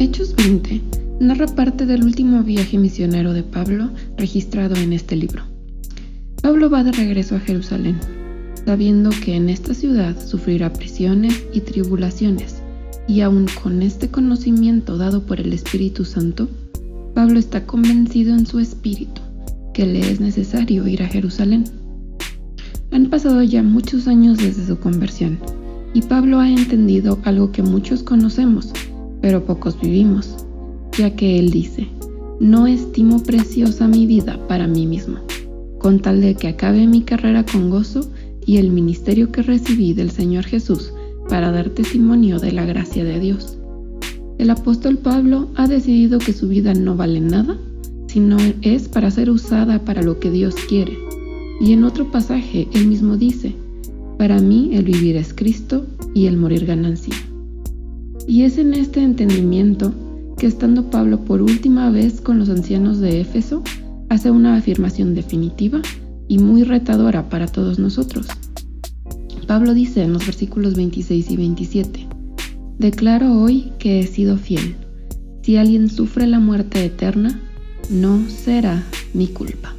20 narra parte del último viaje misionero de Pablo registrado en este libro. Pablo va de regreso a Jerusalén, sabiendo que en esta ciudad sufrirá prisiones y tribulaciones, y aun con este conocimiento dado por el Espíritu Santo, Pablo está convencido en su espíritu que le es necesario ir a Jerusalén. Han pasado ya muchos años desde su conversión, y Pablo ha entendido algo que muchos conocemos, pero pocos vivimos, ya que él dice, no estimo preciosa mi vida para mí mismo, con tal de que acabe mi carrera con gozo y el ministerio que recibí del Señor Jesús para dar testimonio de la gracia de Dios. El apóstol Pablo ha decidido que su vida no vale nada, sino es para ser usada para lo que Dios quiere. Y en otro pasaje él mismo dice, para mí el vivir es Cristo y el morir ganancia. Y es en este entendimiento que estando Pablo por última vez con los ancianos de Éfeso, hace una afirmación definitiva y muy retadora para todos nosotros. Pablo dice en los versículos 26 y 27, Declaro hoy que he sido fiel. Si alguien sufre la muerte eterna, no será mi culpa,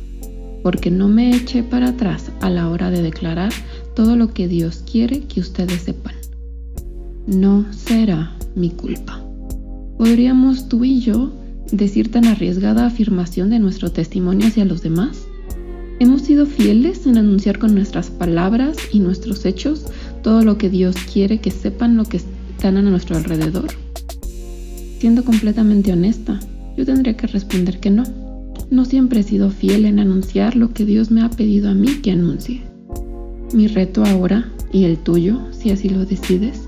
porque no me eché para atrás a la hora de declarar todo lo que Dios quiere que ustedes sepan. No será mi culpa. ¿Podríamos tú y yo decir tan arriesgada afirmación de nuestro testimonio hacia los demás? ¿Hemos sido fieles en anunciar con nuestras palabras y nuestros hechos todo lo que Dios quiere que sepan lo que están a nuestro alrededor? Siendo completamente honesta, yo tendría que responder que no. No siempre he sido fiel en anunciar lo que Dios me ha pedido a mí que anuncie. Mi reto ahora, y el tuyo, si así lo decides,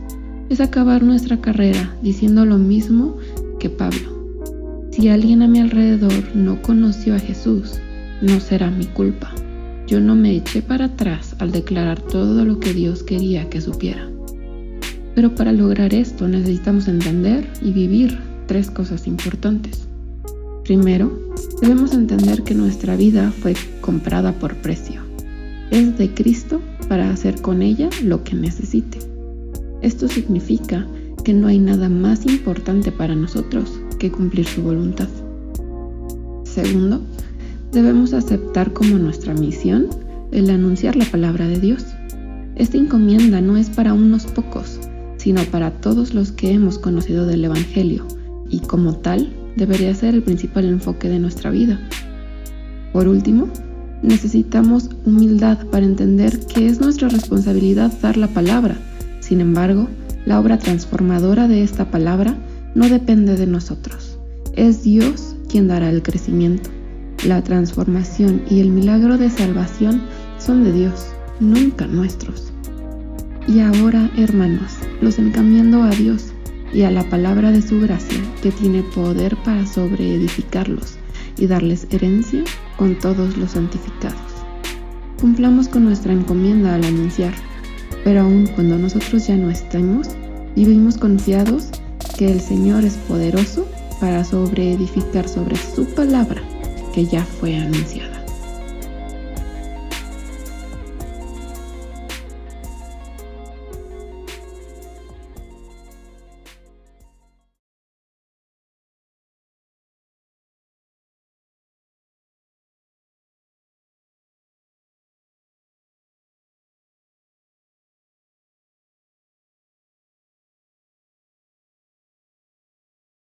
es acabar nuestra carrera diciendo lo mismo que Pablo. Si alguien a mi alrededor no conoció a Jesús, no será mi culpa. Yo no me eché para atrás al declarar todo lo que Dios quería que supiera. Pero para lograr esto necesitamos entender y vivir tres cosas importantes. Primero, debemos entender que nuestra vida fue comprada por precio. Es de Cristo para hacer con ella lo que necesite. Esto significa que no hay nada más importante para nosotros que cumplir su voluntad. Segundo, debemos aceptar como nuestra misión el anunciar la palabra de Dios. Esta encomienda no es para unos pocos, sino para todos los que hemos conocido del Evangelio, y como tal debería ser el principal enfoque de nuestra vida. Por último, necesitamos humildad para entender que es nuestra responsabilidad dar la palabra sin embargo, la obra transformadora de esta palabra no depende de nosotros. Es Dios quien dará el crecimiento. La transformación y el milagro de salvación son de Dios, nunca nuestros. Y ahora, hermanos, los encomiendo a Dios y a la palabra de su gracia, que tiene poder para sobreedificarlos y darles herencia con todos los santificados. Cumplamos con nuestra encomienda al anunciar pero aun cuando nosotros ya no estemos, vivimos confiados que el Señor es poderoso para sobreedificar sobre su palabra que ya fue anunciada.